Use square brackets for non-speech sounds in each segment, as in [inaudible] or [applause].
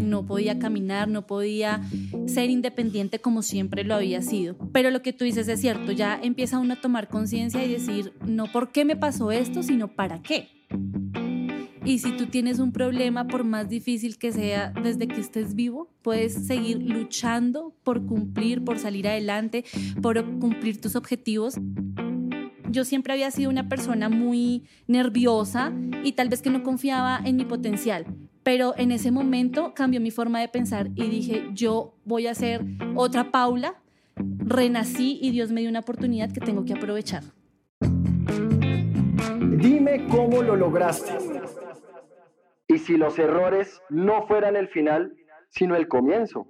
no podía caminar, no podía ser independiente como siempre lo había sido. Pero lo que tú dices es cierto, ya empieza uno a tomar conciencia y decir, no por qué me pasó esto, sino para qué. Y si tú tienes un problema, por más difícil que sea, desde que estés vivo, puedes seguir luchando por cumplir, por salir adelante, por cumplir tus objetivos. Yo siempre había sido una persona muy nerviosa y tal vez que no confiaba en mi potencial, pero en ese momento cambió mi forma de pensar y dije, yo voy a ser otra Paula, renací y Dios me dio una oportunidad que tengo que aprovechar. Dime cómo lo lograste. Y si los errores no fueran el final, sino el comienzo.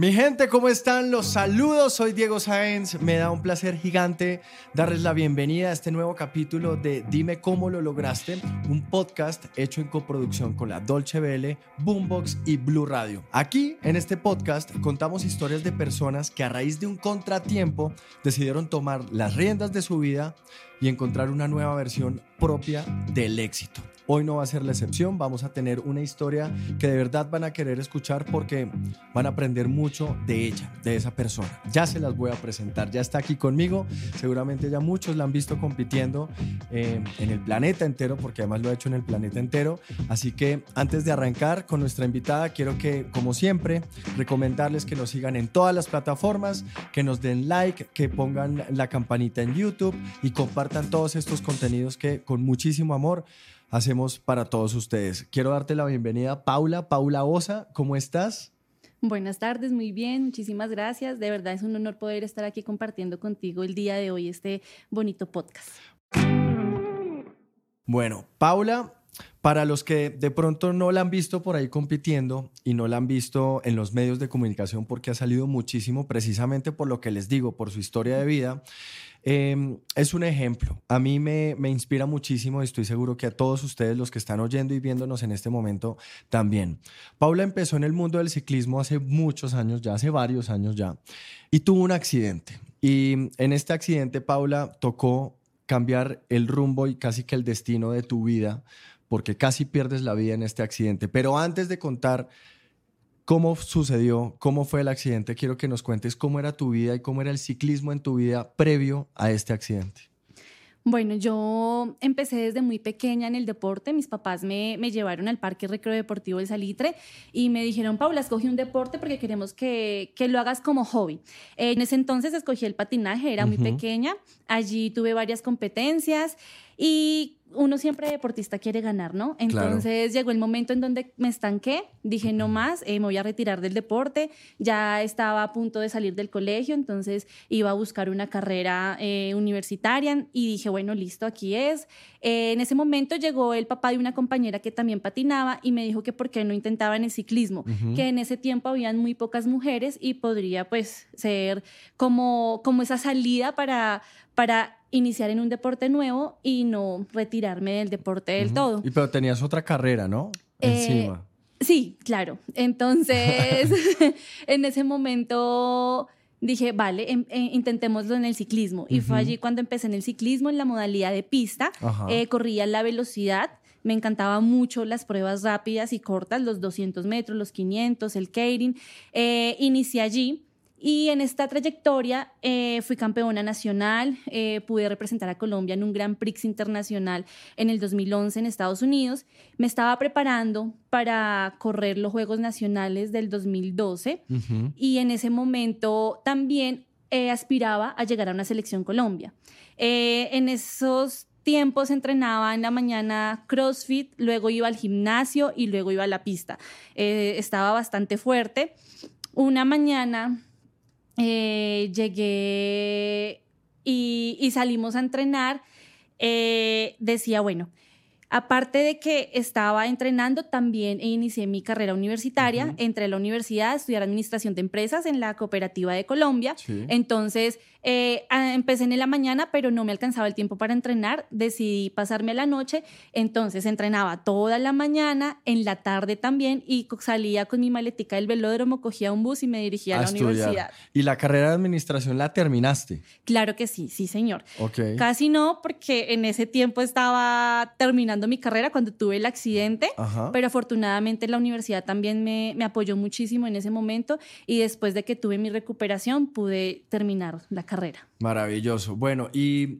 Mi gente, ¿cómo están? Los saludos, soy Diego Sáenz. Me da un placer gigante darles la bienvenida a este nuevo capítulo de Dime cómo lo lograste, un podcast hecho en coproducción con la Dolce Vele, Boombox y Blue Radio. Aquí, en este podcast, contamos historias de personas que a raíz de un contratiempo decidieron tomar las riendas de su vida y encontrar una nueva versión propia del éxito. Hoy no va a ser la excepción, vamos a tener una historia que de verdad van a querer escuchar porque van a aprender mucho de ella, de esa persona. Ya se las voy a presentar, ya está aquí conmigo, seguramente ya muchos la han visto compitiendo eh, en el planeta entero, porque además lo ha hecho en el planeta entero. Así que antes de arrancar con nuestra invitada, quiero que, como siempre, recomendarles que nos sigan en todas las plataformas, que nos den like, que pongan la campanita en YouTube y compartan todos estos contenidos que con muchísimo amor hacemos para todos ustedes. Quiero darte la bienvenida, Paula, Paula Osa, ¿cómo estás? Buenas tardes, muy bien, muchísimas gracias. De verdad es un honor poder estar aquí compartiendo contigo el día de hoy este bonito podcast. Bueno, Paula, para los que de pronto no la han visto por ahí compitiendo y no la han visto en los medios de comunicación porque ha salido muchísimo precisamente por lo que les digo, por su historia de vida, Em, es un ejemplo. A mí me, me inspira muchísimo y estoy seguro que a todos ustedes, los que están oyendo y viéndonos en este momento, también. Paula empezó en el mundo del ciclismo hace muchos años, ya hace varios años ya, y tuvo un accidente. Y en este accidente, Paula, tocó cambiar el rumbo y casi que el destino de tu vida, porque casi pierdes la vida en este accidente. Pero antes de contar ¿Cómo sucedió? ¿Cómo fue el accidente? Quiero que nos cuentes cómo era tu vida y cómo era el ciclismo en tu vida previo a este accidente. Bueno, yo empecé desde muy pequeña en el deporte. Mis papás me, llevaron al Parque Recreo Deportivo del Salitre y me dijeron, Paula, escogí un deporte porque queremos que, lo hagas como hobby. En ese entonces escogí el patinaje, era muy pequeña. Allí tuve varias competencias y uno siempre deportista quiere ganar, ¿no? Entonces llegó el momento en donde me estanqué, dije no más, eh, me voy a retirar del deporte, ya estaba a punto de salir del colegio, entonces iba a buscar una carrera eh, universitaria y dije, bueno, listo, aquí es. Eh, en ese momento llegó el papá de una compañera que también patinaba y me dijo que por qué no intentaba en el ciclismo, que en ese tiempo habían muy pocas mujeres y podría pues ser como, como esa salida para, para iniciar en un deporte nuevo y no retirarme del deporte del todo. Y pero tenías otra carrera, ¿no? Eh, Encima. Sí, claro. Entonces, [laughs] [laughs] en ese momento dije, vale, em, eh, intentémoslo en el ciclismo. Y fue allí cuando empecé en el ciclismo, en la modalidad de pista. Eh, corría la velocidad. Me encantaban mucho las pruebas rápidas y cortas, los 200 metros, los 500, el Keirin. inicié allí. Y en esta trayectoria eh, fui campeona nacional, eh, pude representar a Colombia en un Grand Prix internacional en el 2011 en Estados Unidos. Me estaba preparando para correr los Juegos Nacionales del 2012 y en ese momento también eh, aspiraba a llegar a una selección Colombia. en esos tiempos entrenaba en la mañana CrossFit, luego iba al gimnasio y luego iba a la pista. estaba bastante fuerte. Una mañana eh, llegué y, salimos a entrenar, eh, decía, bueno, aparte de que estaba entrenando, también inicié mi carrera universitaria. Entré a la universidad a estudiar administración de empresas en la cooperativa de Colombia. Entonces, eh, empecé en la mañana, pero no me alcanzaba el tiempo para entrenar. Decidí pasarme a la noche. Entonces entrenaba toda la mañana, en la tarde también, y salía con mi maletica del velódromo, cogía un bus y me dirigía a, la universidad. ¿Y la carrera de administración la terminaste? Claro que sí, sí, señor. Casi no, porque en ese tiempo estaba terminando terminando mi carrera cuando tuve el accidente, Ajá. pero afortunadamente la universidad también me, me apoyó muchísimo en ese momento y después de que tuve mi recuperación pude terminar la carrera. Maravilloso. Bueno, y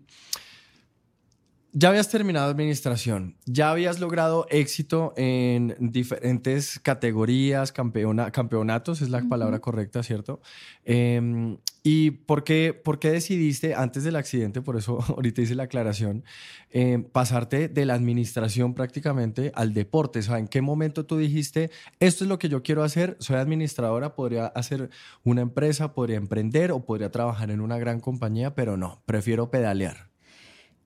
ya habías terminado administración, ya habías logrado éxito en diferentes categorías, campeona- campeonatos, es la palabra correcta, ¿cierto? Em, ¿Y por qué, por qué decidiste, antes del accidente, por eso [laughs] ahorita hice la aclaración, em, pasarte de la administración prácticamente al deporte? O sea, ¿en qué momento tú dijiste, esto es lo que yo quiero hacer, soy administradora, podría hacer una empresa, podría emprender o podría trabajar en una gran compañía, pero no, prefiero pedalear?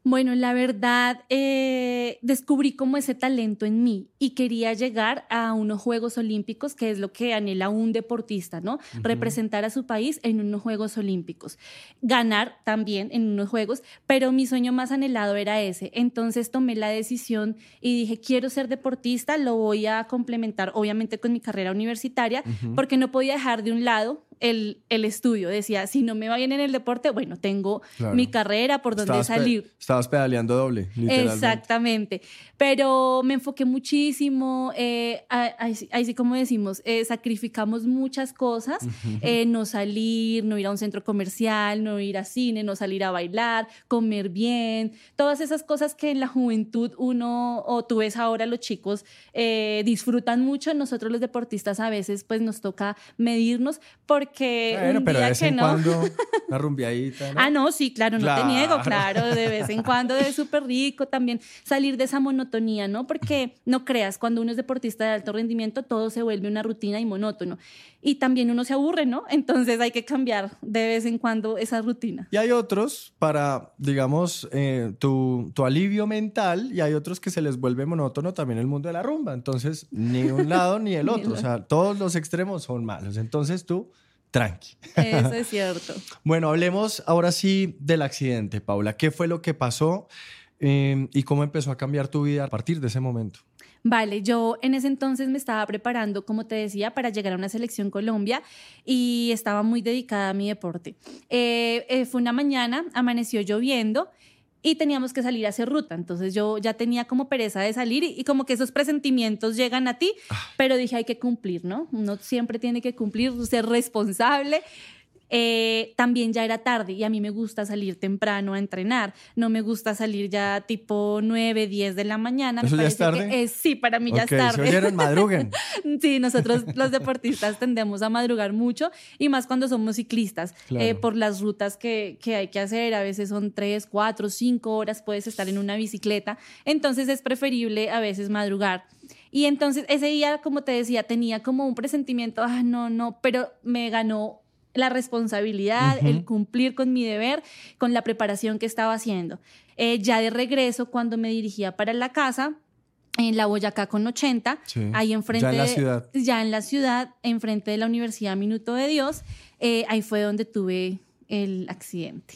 Bueno, la verdad, eh, descubrí como ese talento en mí y quería llegar a unos Juegos Olímpicos, que es lo que anhela un deportista, ¿no? Representar a su país en unos Juegos Olímpicos. Ganar también en unos Juegos, pero mi sueño más anhelado era ese. Entonces tomé la decisión y dije, quiero ser deportista, lo voy a complementar obviamente con mi carrera universitaria, porque no podía dejar de un lado el, el estudio. Decía, si no me va bien en el deporte, bueno, tengo Claro. mi carrera por donde Estabas pe- salir. estabas pedaleando doble, literalmente. Exactamente. Pero me enfoqué muchísimo, eh, ahí, sí- como decimos, eh, sacrificamos muchas cosas, eh, no salir, no ir a un centro comercial, no ir a cine, no salir a bailar, comer bien, todas esas cosas que en la juventud uno, o tú ves ahora los chicos, eh, disfrutan mucho, nosotros los deportistas a veces pues nos toca medirnos porque Bueno, un pero de día vez que en no... cuando, [laughs] una rumbiadita, ¿no? Ah, no, sí, claro, no te niego, Claro. claro, de vez en cuando es súper rico también salir de esa monotonía, ¿no? Porque no creas, cuando uno es deportista de alto rendimiento, todo se vuelve una rutina y monótono. Y también uno se aburre, ¿no? Entonces hay que cambiar de vez en cuando esa rutina. Y hay otros para, digamos, eh, tu, tu alivio mental y hay otros que se les vuelve monótono también el mundo de la rumba. Entonces, ni un lado Ni el [laughs] otro. O sea, todos los extremos son malos. Entonces, tú, tranqui. Eso es [laughs] cierto. Bueno, hablemos ahora sí del accidente, Paula. ¿Qué fue lo que pasó eh, y cómo empezó a cambiar tu vida a partir de ese momento? Vale, yo en ese entonces me estaba preparando, como te decía, para llegar a una selección Colombia y estaba muy dedicada a mi deporte. Eh, eh, fue una mañana, amaneció lloviendo y teníamos que salir a hacer ruta. Entonces yo ya tenía como pereza de salir y, y como que esos presentimientos llegan a ti, pero dije hay que cumplir, ¿no? Uno siempre tiene que cumplir, ser responsable. Eh, también ya era tarde y a mí me gusta salir temprano a entrenar. No me gusta salir ya tipo 9, 10 de la mañana. Me ¿Eso ya es parece que tarde? es- sí, para mí ya es ¿se tarde. Madruguen. [laughs] Sí, nosotros los deportistas tendemos a madrugar mucho y más cuando somos ciclistas, Claro. eh, por las rutas que, que hay que hacer. A veces son tres, cuatro, cinco horas, puedes estar en una bicicleta. Entonces es preferible a veces madrugar. Y entonces ese día, como te decía, tenía como un presentimiento, ah, no, no, pero me ganó la responsabilidad, el cumplir con mi deber, con la preparación que estaba haciendo. Eh, ya de regreso, cuando me dirigía para la casa, en la Boyacá con 80, Sí. ahí enfrente Ya en la de- ciudad. ya en la ciudad, enfrente de la Universidad Minuto de Dios, eh, ahí fue donde tuve el accidente.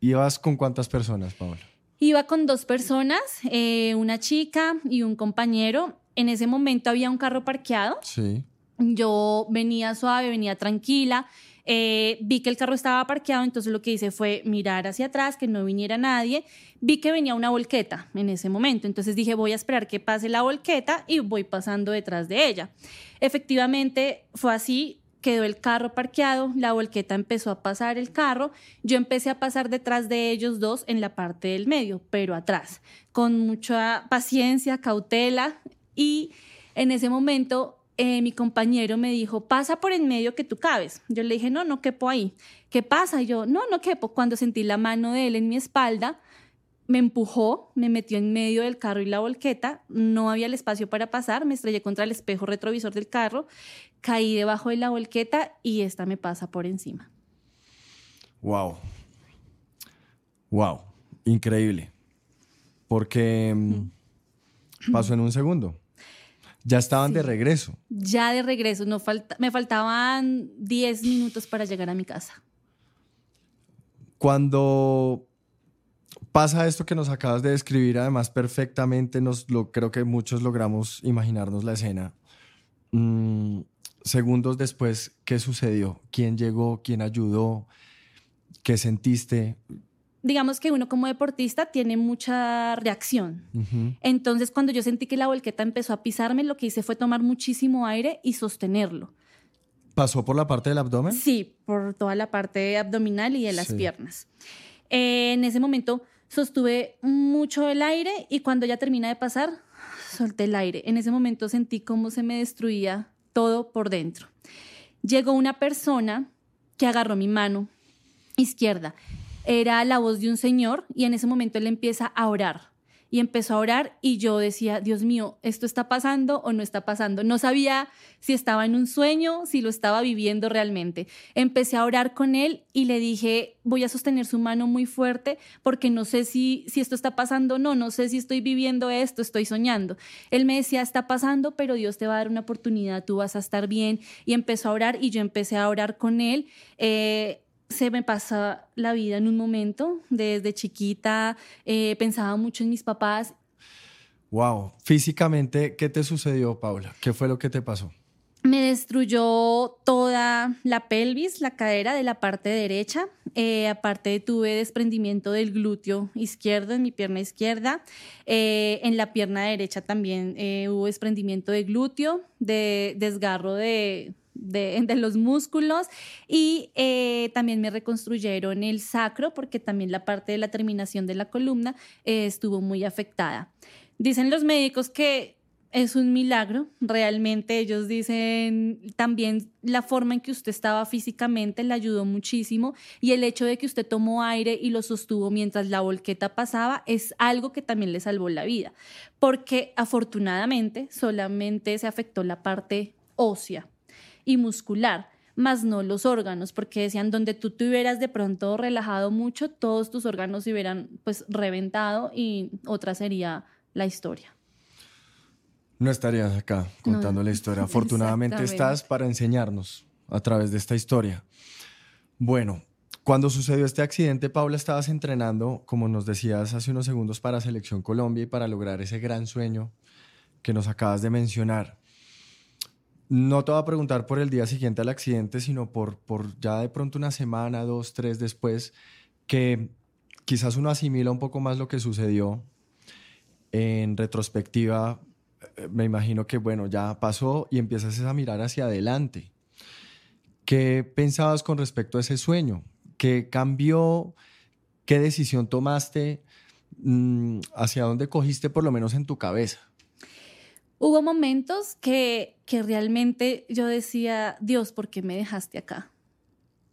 ¿Ibas con cuántas personas, Paula? Iba con dos personas, eh, una chica y un compañero. En ese momento había un carro parqueado. Sí. Yo venía suave, venía tranquila. Eh, vi que el carro estaba parqueado, entonces lo que hice fue mirar hacia atrás, que no viniera nadie. Vi que venía una volqueta en ese momento, entonces dije voy a esperar que pase la volqueta y voy pasando detrás de ella. Efectivamente fue así, quedó el carro parqueado, la volqueta empezó a pasar el carro, yo empecé a pasar detrás de ellos dos en la parte del medio, pero atrás, con mucha paciencia, cautela y en ese momento eh, mi compañero me dijo, pasa por en medio que tú cabes. Yo le dije, no, no quepo ahí. ¿Qué pasa? Y yo, no, no quepo. Cuando sentí la mano de él en mi espalda, me empujó, me metió en medio del carro y la volqueta, no había el espacio para pasar, me estrellé contra el espejo retrovisor del carro, caí debajo de la volqueta y esta me pasa por encima. Wow. Wow. Increíble. Porque mm, pasó en un segundo. Ya estaban de regreso. Ya de regreso, no falta, me faltaban 10 minutos para llegar a mi casa. Cuando pasa esto que nos acabas de describir, además perfectamente, nos lo creo que muchos logramos imaginarnos la escena. Mm, segundos después, ¿qué sucedió? ¿Quién llegó? ¿Quién ayudó? ¿Qué sentiste? Digamos que uno como deportista tiene mucha reacción. Entonces, cuando yo sentí que la volqueta empezó a pisarme, lo que hice fue tomar muchísimo aire y sostenerlo. ¿Pasó por la parte del abdomen? Sí, por toda la parte abdominal y de las piernas. en ese momento sostuve mucho el aire y cuando ya termina de pasar, solté el aire. En ese momento sentí cómo se me destruía todo por dentro. Llegó una persona que agarró mi mano izquierda. Era la voz de un señor y en ese momento él empieza a orar y empezó a orar y yo decía, Dios mío, ¿esto está pasando o no está pasando? No sabía si estaba en un sueño, si lo estaba viviendo realmente. Empecé a orar con él y le dije, voy a sostener su mano muy fuerte porque no sé si, si esto está pasando o no, no sé si estoy viviendo esto, estoy soñando. Él me decía, está pasando, pero Dios te va a dar una oportunidad, tú vas a estar bien. Y empezó a orar y yo empecé a orar con él. Eh, se me pasa la vida en un momento. Desde chiquita eh, pensaba mucho en mis papás. Wow. Físicamente, ¿qué te sucedió, Paula? ¿Qué fue lo que te pasó? Me destruyó toda la pelvis, la cadera de la parte derecha. Eh, aparte tuve desprendimiento del glúteo izquierdo en mi pierna izquierda. Eh, en la pierna derecha también hubo desprendimiento de glúteo, de desgarro de, [laughs] de, los músculos. Y eh, también me reconstruyeron el sacro porque también la parte de la terminación de la columna eh, estuvo muy afectada. Dicen los médicos que es un milagro, realmente ellos dicen también la forma en que usted estaba físicamente le ayudó muchísimo y el hecho de que usted tomó aire y lo sostuvo mientras la volqueta pasaba es algo que también le salvó la vida, porque afortunadamente solamente se afectó la parte ósea, y muscular, más no los órganos, porque decían, donde tú te hubieras de pronto relajado mucho, todos tus órganos se hubieran pues reventado y otra sería la historia. No estarías acá contando la historia. [laughs] Afortunadamente estás para enseñarnos a través de esta historia. Bueno, cuando sucedió este accidente, Paula, estabas entrenando, como nos decías hace unos segundos, para Selección Colombia y para lograr ese gran sueño que nos acabas de mencionar. No te voy a preguntar por el día siguiente al accidente, sino por, por ya de pronto una semana, dos, tres después, que quizás uno asimila un poco más lo que sucedió. En retrospectiva, eh, me imagino que, bueno, ya pasó y empiezas a mirar hacia adelante. ¿Qué pensabas con respecto a ese sueño? ¿Qué cambió? ¿Qué decisión tomaste? Mm, ¿Hacia dónde cogiste por lo menos en tu cabeza? Hubo momentos que, que realmente yo decía, Dios, ¿por qué me dejaste acá?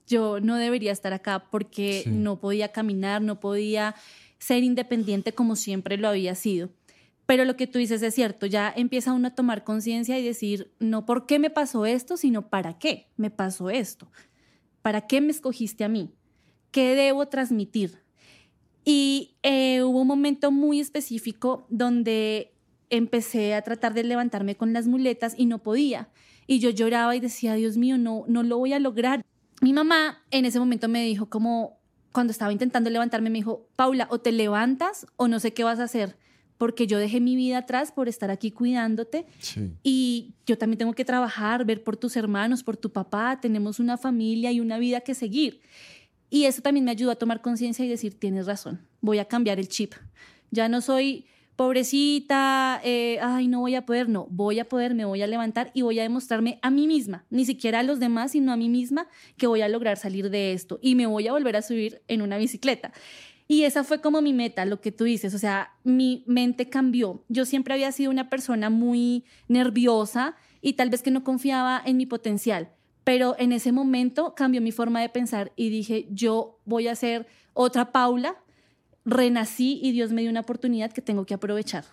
Yo no debería estar acá porque no podía caminar, no podía ser independiente como siempre lo había sido. Pero lo que tú dices es cierto, ya empieza uno a tomar conciencia y decir, no por qué me pasó esto, sino para qué me pasó esto. ¿Para qué me escogiste a mí? ¿Qué debo transmitir? Y eh, hubo un momento muy específico donde empecé a tratar de levantarme con las muletas y no podía. Y yo lloraba y decía, Dios mío, no, no lo voy a lograr. Mi mamá en ese momento me dijo como, cuando estaba intentando levantarme, me dijo, Paula, o te levantas o no sé qué vas a hacer, porque yo dejé mi vida atrás por estar aquí cuidándote y yo también tengo que trabajar, ver por tus hermanos, por tu papá, tenemos una familia y una vida que seguir. Y eso también me ayudó a tomar conciencia y decir, tienes razón, voy a cambiar el chip. Ya no soy pobrecita, eh, ay, no voy a poder, no, voy a poder, me voy a levantar y voy a demostrarme a mí misma, ni siquiera a los demás, sino a mí misma, que voy a lograr salir de esto y me voy a volver a subir en una bicicleta. Y esa fue como mi meta, lo que tú dices, o sea, mi mente cambió. Yo siempre había sido una persona muy nerviosa y tal vez que no confiaba en mi potencial, pero en ese momento cambió mi forma de pensar y dije, yo voy a ser otra Paula renací y Dios me dio una oportunidad que tengo que aprovechar.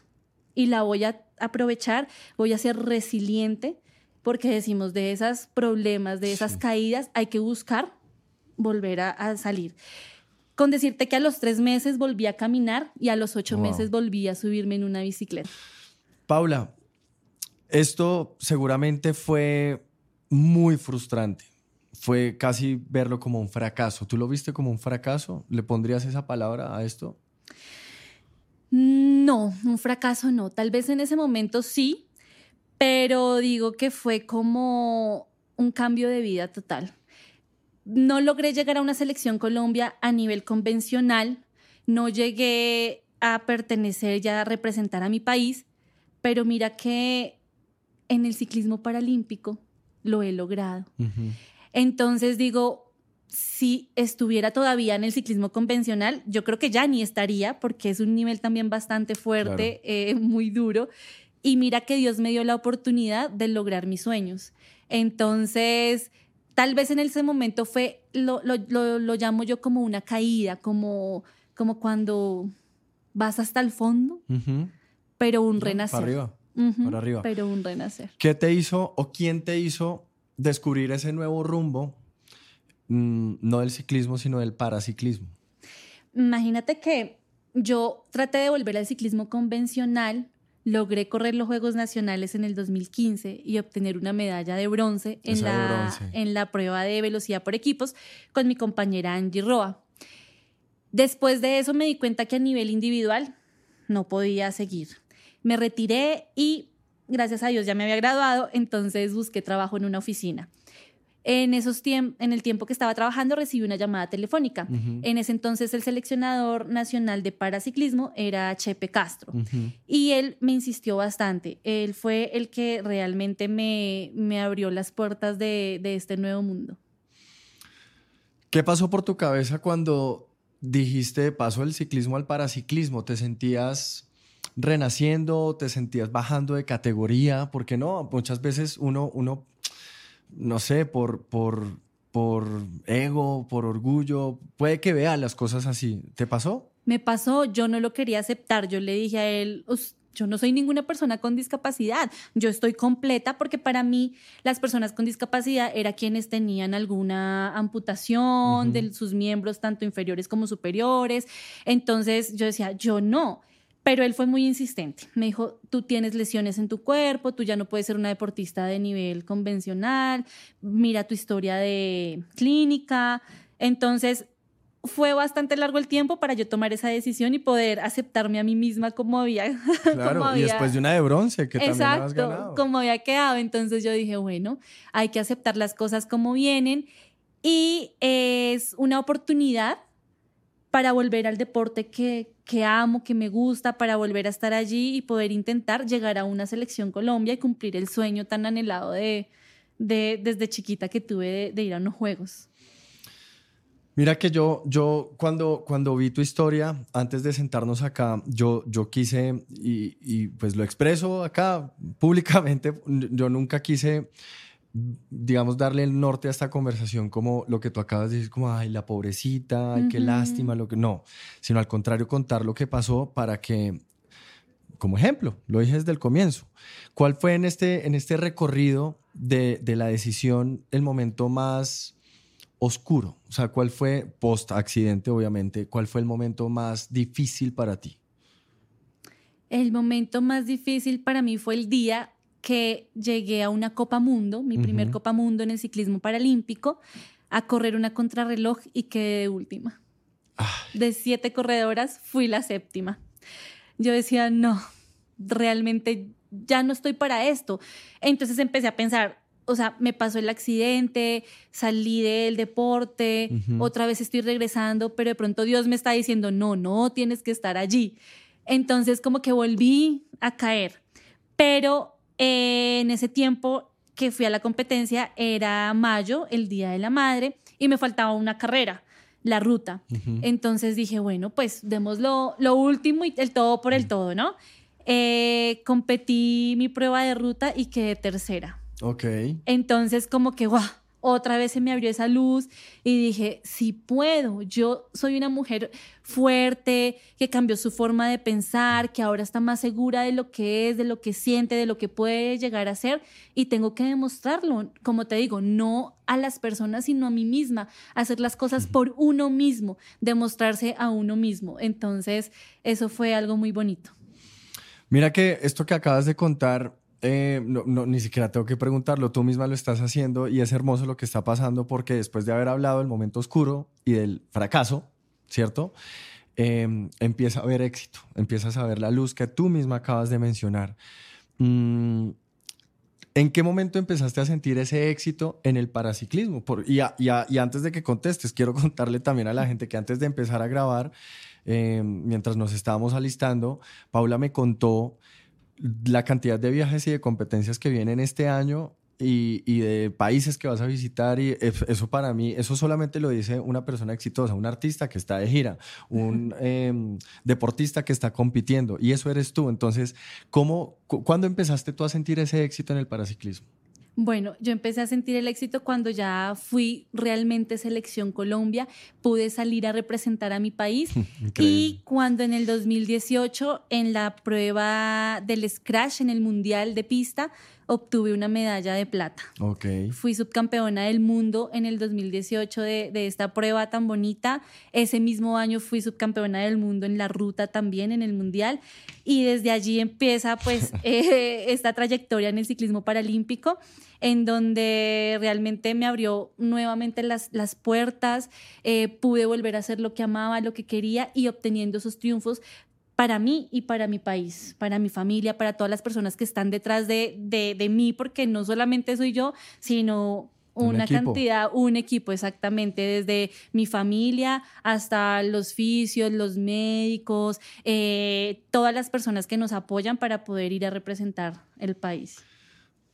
Y la voy a aprovechar, voy a ser resiliente, porque decimos de esos problemas, de esas caídas, hay que buscar volver a, salir. Con decirte que a los tres meses volví a caminar y a los ocho meses volví a subirme en una bicicleta. Paula, esto seguramente fue muy frustrante fue casi verlo como un fracaso. ¿Tú lo viste como un fracaso? ¿Le pondrías esa palabra a esto? No, un fracaso no. Tal vez en ese momento sí, pero digo que fue como un cambio de vida total. No logré llegar a una selección Colombia a nivel convencional no llegué a pertenecer ya a representar a mi país, pero mira que en el ciclismo paralímpico lo he logrado. Entonces digo, si estuviera todavía en el ciclismo convencional, yo creo que ya ni estaría, porque es un nivel también bastante fuerte, eh, [laughs] muy duro. Y mira que Dios me dio la oportunidad de lograr mis sueños. Entonces, tal vez en ese momento fue, lo, lo, llamo yo como una caída, como, como cuando vas hasta el fondo, pero un renacer. Para arriba, para arriba. Pero un renacer. ¿Qué te hizo o quién te hizo descubrir ese nuevo rumbo, mm, no del ciclismo, sino del paraciclismo? Imagínate que yo traté de volver al ciclismo convencional logré correr los Juegos Nacionales en el 2015 y obtener una medalla de bronce en, la, en la prueba de velocidad por equipos con mi compañera Angie Roa. Después de eso me di cuenta que a nivel individual no podía seguir. Me retiré y gracias a Dios ya me había graduado, entonces busqué trabajo en una oficina. En, esos en el tiempo que estaba trabajando recibí una llamada telefónica. En ese entonces el seleccionador nacional de paraciclismo era Chepe Castro y él me insistió bastante. Él fue el que realmente me, me abrió las puertas de, de este nuevo mundo. ¿Qué pasó por tu cabeza cuando dijiste paso del ciclismo al paraciclismo? ¿Te sentías renaciendo? ¿Te sentías bajando de categoría? Porque no, muchas veces uno, uno no sé, por, por, por ego, por orgullo, puede que vea las cosas así. ¿Te pasó? Me pasó, yo no lo quería aceptar, yo le dije a él, yo no soy ninguna persona con discapacidad, yo estoy completa porque para mí las personas con discapacidad eran quienes tenían alguna amputación de sus miembros, tanto inferiores como superiores. Entonces yo decía, yo no. Pero él fue muy insistente. Me dijo, tú tienes lesiones en tu cuerpo, tú ya no puedes ser una deportista de nivel convencional, mira tu historia de clínica. Entonces, fue bastante largo el tiempo para yo tomar esa decisión y poder aceptarme a mí misma como había. [laughs] Claro, y después de una de bronce que también habías ganado. como había quedado. Entonces yo dije, bueno, hay que aceptar las cosas como vienen y es una oportunidad para volver al deporte que, que amo, que me gusta, para volver a estar allí y poder intentar llegar a una selección Colombia y cumplir el sueño tan anhelado de, de desde chiquita que tuve de, ir a unos juegos. Mira que yo, yo cuando, cuando vi tu historia, antes de sentarnos acá, yo, yo quise, y, y pues lo expreso acá públicamente, [laughs] yo nunca quise digamos, darle el norte a esta conversación como lo que tú acabas de decir, como, ay, la pobrecita, ay, qué lástima, lo que no, sino al contrario, contar lo que pasó para que, como ejemplo, lo dije desde el comienzo, ¿cuál fue en este, en este recorrido de, de la decisión el momento más oscuro? O sea, ¿cuál fue, post accidente obviamente, cuál fue el momento más difícil para ti? El momento más difícil para mí fue el día que llegué a una Copa Mundo, mi primer Copa Mundo en el ciclismo paralímpico, a correr una contrarreloj y quedé de última. De siete corredoras fui la séptima. Yo decía, no, realmente ya no estoy para esto. Entonces empecé a pensar, o sea, me pasó el accidente, salí del deporte, otra vez estoy regresando, pero de pronto Dios me está diciendo, no, no, tienes que estar allí. Entonces como que volví a caer. Pero en ese tiempo que fui a la competencia era mayo, el Día de la Madre, y me faltaba una carrera, la ruta. Entonces dije, bueno, pues demos lo, último y el todo por el todo, ¿no? Eh, competí mi prueba de ruta y quedé tercera. Ok. Entonces como que, guau, otra vez se me abrió esa luz y dije, sí puedo, yo soy una mujer fuerte, que cambió su forma de pensar, que ahora está más segura de lo que es, de lo que siente, de lo que puede llegar a ser y tengo que demostrarlo, como te digo, no a las personas, sino a mí misma, hacer las cosas por uno mismo, demostrarse a uno mismo. Entonces, eso fue algo muy bonito. Mira que esto que acabas de contar eh, no, ni siquiera tengo que preguntarlo, tú misma lo estás haciendo y es hermoso lo que está pasando porque después de haber hablado del momento oscuro y del fracaso, ¿cierto? Em, empieza a haber éxito, empiezas a ver la luz que tú misma acabas de mencionar. Mm, ¿En qué momento empezaste a sentir ese éxito en el paraciclismo? Por, y, antes de que contestes, quiero [laughs] contarle también a la gente que antes de empezar a grabar, eh, mientras nos estábamos alistando, Paula me contó la cantidad de viajes y de competencias que vienen este año y, de países que vas a visitar y eso para mí, eso solamente lo dice una persona exitosa, un artista que está de gira, un em, deportista que está compitiendo y eso eres tú. Entonces, ¿cómo, ¿cuándo empezaste tú a sentir ese éxito en el paraciclismo? Bueno, yo empecé a sentir el éxito cuando ya fui realmente selección Colombia, pude salir a representar a mi país [laughs] y cuando en el 2018 en la prueba del scratch en el Mundial de pista obtuve una medalla de plata. Okay. Fui subcampeona del mundo en el 2018 de, de, esta prueba tan bonita. Ese mismo año fui subcampeona del mundo en la ruta también en el mundial. Y desde allí empieza pues [laughs] eh, esta trayectoria en el ciclismo paralímpico en donde realmente me abrió nuevamente las, las puertas, eh, pude volver a hacer lo que amaba, lo que quería y obteniendo esos triunfos para mí y para mi país, para mi familia, para todas las personas que están detrás de, de, mí, porque no solamente soy yo, sino una cantidad, un equipo exactamente, desde mi familia hasta los fisios, los médicos, eh, todas las personas que nos apoyan para poder ir a representar el país.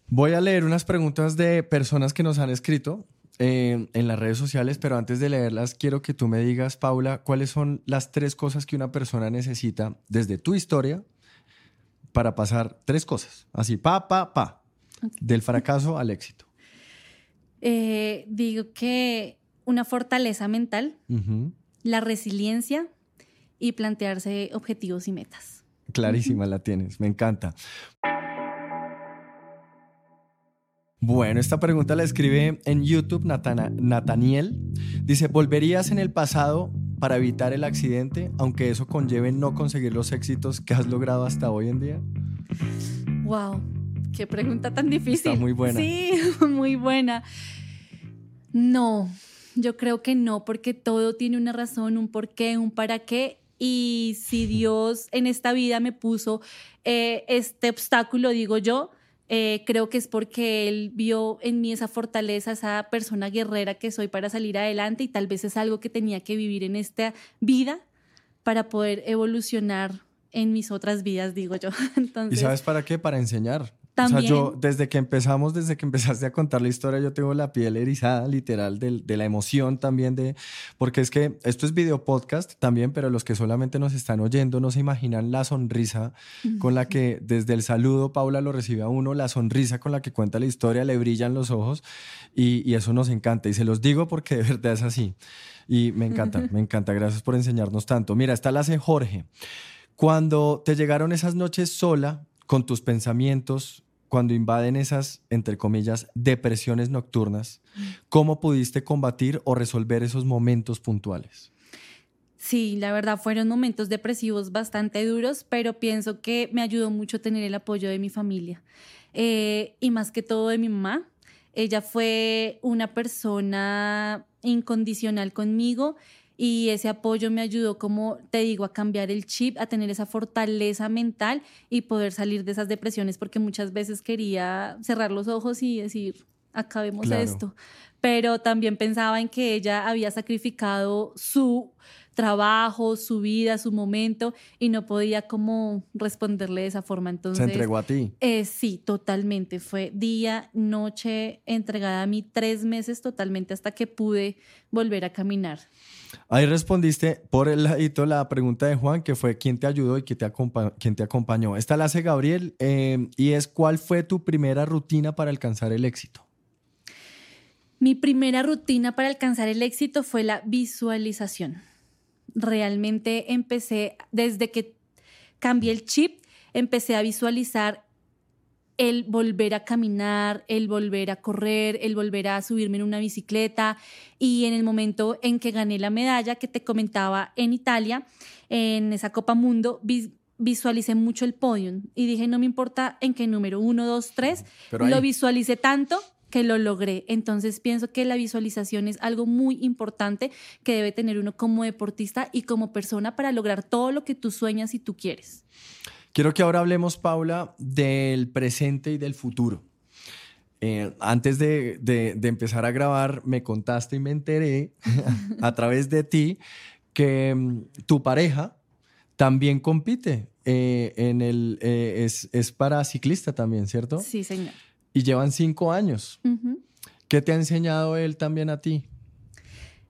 Voy a leer unas preguntas de personas que nos han escrito. Eh, en las redes sociales, pero antes de leerlas, quiero que tú me digas, Paula, cuáles son las tres cosas que una persona necesita desde tu historia para pasar tres cosas, así, pa, pa, pa, del fracaso al éxito. [laughs] Eh, digo que una fortaleza mental, la resiliencia y plantearse objetivos y metas. Clarísima la tienes, me encanta. Bueno, esta pregunta la escribe en YouTube Nataniel. Dice, ¿volverías en el pasado para evitar el accidente, aunque eso conlleve no conseguir los éxitos que has logrado hasta hoy en día? Wow, qué pregunta tan difícil. Está muy buena. Sí, [laughs] muy buena. No, yo creo que no, porque todo tiene una razón, un porqué, un para qué. Y si [laughs] Dios en esta vida me puso eh, este obstáculo, digo yo, eh, creo que es porque él vio en mí esa fortaleza, esa persona guerrera que soy para salir adelante y tal vez es algo que tenía que vivir en esta vida para poder evolucionar en mis otras vidas, digo yo. [laughs] ¿Y sabes para qué? Para enseñar. O sea, yo desde que empezamos, desde que [laughs] empezaste a contar la historia, yo tengo la piel erizada, literal, de, de, la emoción también de, porque es que esto es video podcast también, pero los que solamente nos están oyendo no se imaginan la sonrisa con la que desde el saludo Paula lo recibe a uno, la sonrisa con la que cuenta la historia, le brillan los ojos y, y eso nos encanta. Y se los digo porque de verdad es así. Y me encanta, [laughs] me encanta. Gracias por enseñarnos tanto. Mira, está la hace Jorge. Cuando te llegaron esas noches sola, con tus pensamientos, cuando invaden esas, entre comillas, depresiones nocturnas, ¿cómo pudiste combatir o resolver esos momentos puntuales? Sí, la verdad fueron momentos depresivos bastante duros, pero pienso que me ayudó mucho tener el apoyo de mi familia eh, y más que todo de mi mamá. Ella fue una persona incondicional conmigo y ese apoyo me ayudó, como te digo, a cambiar el chip, a tener esa fortaleza mental y poder salir de esas depresiones, porque muchas veces quería cerrar los ojos y decir, acabemos esto. Pero también pensaba en que ella había sacrificado su trabajo, su vida, su momento y no podía como responderle de esa forma. Entonces, ¿Se entregó a ti? Eh, sí, totalmente. Fue día, noche entregada a mí, tres meses totalmente hasta que pude volver a caminar. Ahí respondiste por el ladito la pregunta de Juan, que fue quién te ayudó y quién te, quién te acompañó. Esta la hace Gabriel eh, y es cuál fue tu primera rutina para alcanzar el éxito. Mi primera rutina para alcanzar el éxito fue la visualización. Realmente empecé, desde que cambié el chip, empecé a visualizar el volver a caminar, el volver a correr, el volver a subirme en una bicicleta. Y en el momento en que gané la medalla que te comentaba en Italia, en esa Copa Mundo, visualicé mucho el podium. Y dije, no me importa en qué número, uno, dos, tres, lo visualicé tanto que lo logré. Entonces pienso que la visualización es algo muy importante que debe tener uno como deportista y como persona para lograr todo lo que tú sueñas y tú quieres. Quiero que ahora hablemos, Paula, del presente y del futuro. eh, antes de, empezar a grabar, me contaste y me enteré [laughs] a través de ti que mm, tu pareja también compite eh, en el, eh, es, para ciclista también, ¿cierto? Sí, señor. Y llevan cinco años. ¿Qué te ha enseñado él también a ti?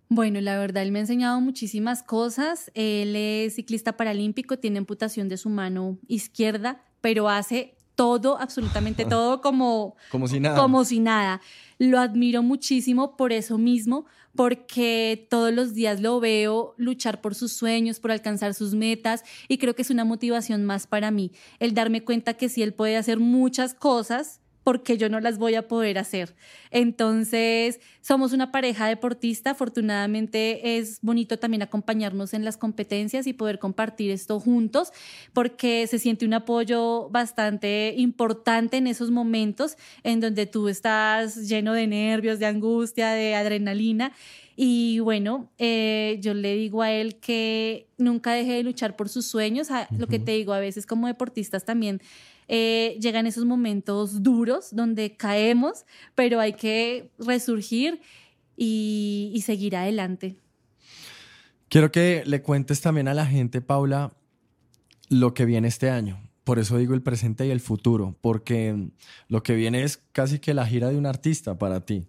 Bueno, la verdad, él me ha enseñado muchísimas cosas. Él es ciclista paralímpico, tiene amputación de su mano izquierda, pero hace todo, absolutamente [laughs] todo, como, como si nada. Como si nada. Lo admiro muchísimo por eso mismo, porque todos los días lo veo luchar por sus sueños, por alcanzar sus metas, y creo que es una motivación más para mí, el darme cuenta que si él puede hacer muchas cosas, porque yo no las voy a poder hacer. Entonces, somos una pareja deportista. Afortunadamente es bonito también acompañarnos en las competencias y poder compartir esto juntos, porque se siente un apoyo bastante importante en esos momentos en donde tú estás lleno de nervios, de angustia, de adrenalina. Y bueno, eh, yo le digo a él que nunca deje de luchar por sus sueños. Lo que te digo, a veces como deportistas también eh, llegan esos momentos duros donde caemos, pero hay que resurgir y, seguir adelante. Quiero que le cuentes también a la gente, Paula, lo que viene este año. Por eso digo el presente y el futuro, porque lo que viene es casi que la gira de un artista para ti.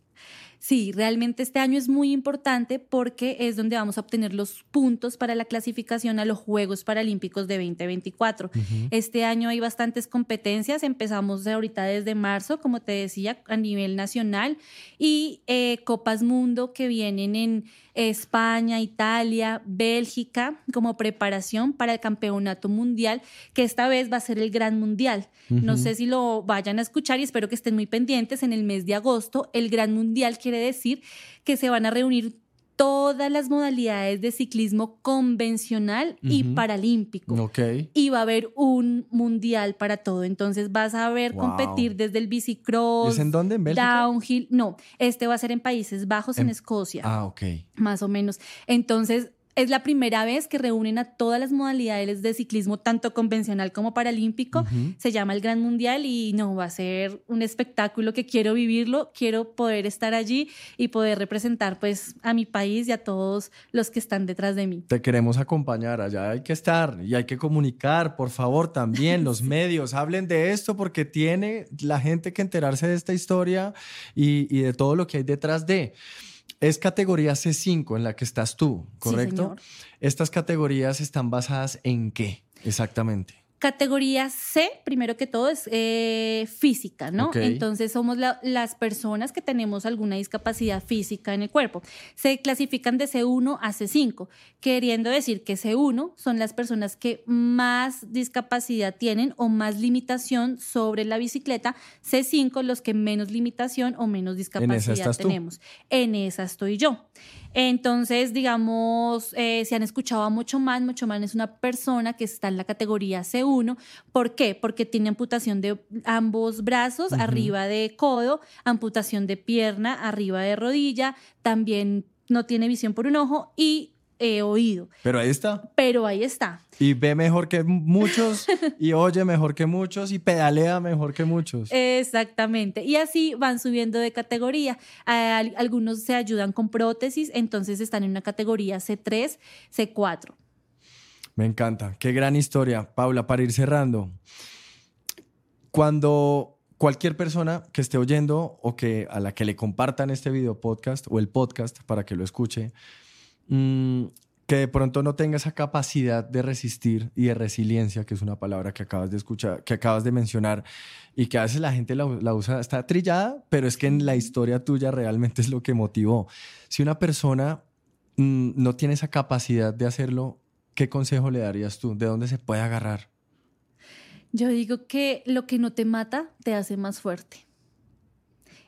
Sí, realmente este año es muy importante porque es donde vamos a obtener los puntos para la clasificación a los Juegos Paralímpicos de 2024. Este año hay bastantes competencias, empezamos de ahorita desde marzo, como te decía, a nivel nacional, y eh, Copas Mundo que vienen en España, Italia, Bélgica, como preparación para el Campeonato Mundial, que esta vez va a ser el Gran Mundial. No sé si lo vayan a escuchar y espero que estén muy pendientes en el mes de agosto. El Gran Mundial quiere decir que se van a reunir todas las modalidades de ciclismo convencional y paralímpico. Y va a haber un mundial para todo. Entonces vas a ver competir desde el bicicross. ¿Es en dónde? ¿En Downhill. No, este va a ser en Países Bajos, en, Escocia. Ah, ok. Más o menos. Entonces es la primera vez que reúnen a todas las modalidades de ciclismo, tanto convencional como paralímpico. Se llama el Gran Mundial y no, va a ser un espectáculo que quiero vivirlo, quiero poder estar allí y poder representar pues a mi país y a todos los que están detrás de mí. Te queremos acompañar, allá hay que estar y hay que comunicar, por favor, también los [laughs] medios, hablen de esto porque tiene la gente que enterarse de esta historia y, y de todo lo que hay detrás de. Es categoría C5 en la que estás tú, ¿correcto? Estas categorías están basadas en qué exactamente? Categoría C, primero que todo, es eh, física, ¿no? Entonces somos las personas que tenemos alguna discapacidad física en el cuerpo. Se clasifican de C1 a C5, queriendo decir que C1 son las personas que más discapacidad tienen o más limitación sobre la bicicleta, C5 los que menos limitación o menos discapacidad tenemos. En esa estoy yo. Entonces, digamos, eh, se han escuchado a Mucho Man. Mucho Man es una persona que está en la categoría C1. ¿Por qué? Porque tiene amputación de ambos brazos, arriba de codo, amputación de pierna, arriba de rodilla, también no tiene visión por un ojo y he oído. Pero ahí está. Pero ahí está. Y ve mejor que muchos, [laughs] y oye mejor que muchos, y pedalea mejor que muchos. Exactamente. Y así van subiendo de categoría. Algunos se ayudan con prótesis, entonces están en una categoría C3, C4. Me encanta. Qué gran historia. Paula, para ir cerrando. Cuando cualquier persona que esté oyendo o que a la que le compartan este video podcast o el podcast para que lo escuche, Mm, que de pronto no tenga esa capacidad de resistir y de resiliencia, que es una palabra que acabas de escuchar, que acabas de mencionar, y que a veces la gente la, usa, está trillada, pero es que en la historia tuya realmente es lo que motivó. Si una persona mm, no tiene esa capacidad de hacerlo, ¿qué consejo le darías tú? ¿De dónde se puede agarrar? Yo digo que lo que no te mata te hace más fuerte.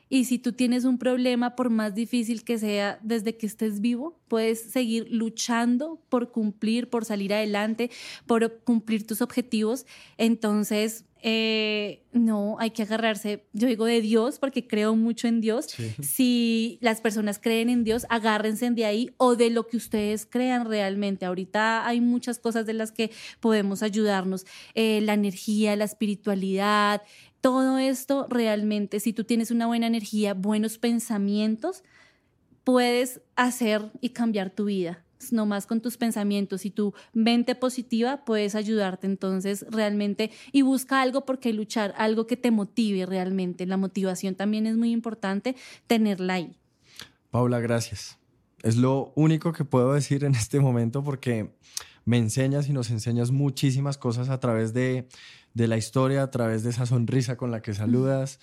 Y si tú tienes un problema, por más difícil que sea, desde que estés vivo, puedes seguir luchando por cumplir, por salir adelante, por cumplir tus objetivos. Entonces, eh, no, hay que agarrarse, yo digo de Dios, porque creo mucho en Dios. [laughs] Si las personas creen en Dios, agárrense de ahí o de lo que ustedes crean realmente. Ahorita hay muchas cosas de las que podemos ayudarnos. Eh, la energía, la espiritualidad, todo esto realmente, si tú tienes una buena energía, buenos pensamientos, puedes hacer y cambiar tu vida. No más con tus pensamientos y tu mente positiva puedes ayudarte entonces realmente y busca algo por qué luchar, algo que te motive realmente. La motivación también es muy importante tenerla ahí. Paula, gracias. Es lo único que puedo decir en este momento porque me enseñas y nos enseñas muchísimas cosas a través de, de la historia, a través de esa sonrisa con la que saludas.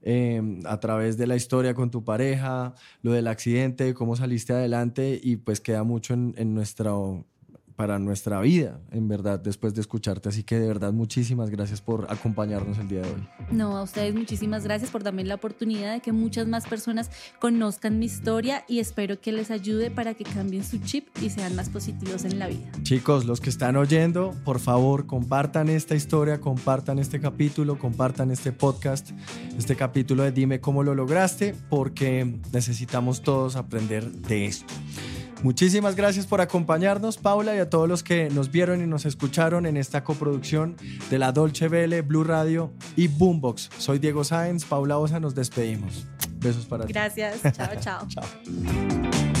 Em, a través de la historia con tu pareja, lo del accidente, cómo saliste adelante y pues queda mucho en, en nuestro para nuestra vida, en verdad, después de escucharte. Así que de verdad, muchísimas gracias por acompañarnos el día de hoy. No, a ustedes muchísimas gracias por darme la oportunidad de que muchas más personas conozcan mi historia y espero que les ayude para que cambien su chip y sean más positivos en la vida. Chicos, los que están oyendo, por favor, compartan esta historia, compartan este capítulo, compartan este podcast, este capítulo de Dime cómo lo lograste, porque necesitamos todos aprender de esto. Muchísimas gracias por acompañarnos, Paula, y a todos los que nos vieron y nos escucharon en esta coproducción de la Dolce Vele, Blue Radio y Boombox. Soy Diego Sáenz, Paula Osa, nos despedimos. Besos para ti. Gracias, [laughs] chao, chao. chao.